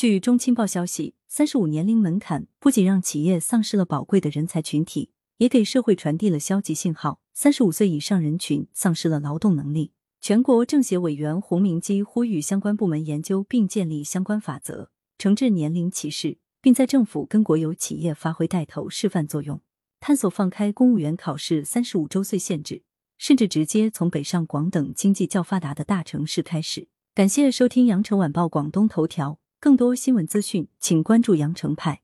据中青报消息，三十五年龄门槛不仅让企业丧失了宝贵的人才群体，也给社会传递了消极信号。三十五岁以上人群丧失了劳动能力。全国政协委员洪明基呼吁相关部门研究并建立相关法则，惩治年龄歧视，并在政府跟国有企业发挥带头示范作用，探索放开公务员考试三十五周岁限制，甚至直接从北上广等经济较发达的大城市开始。感谢收听羊城晚报广东头条。更多新闻资讯，请关注羊城派。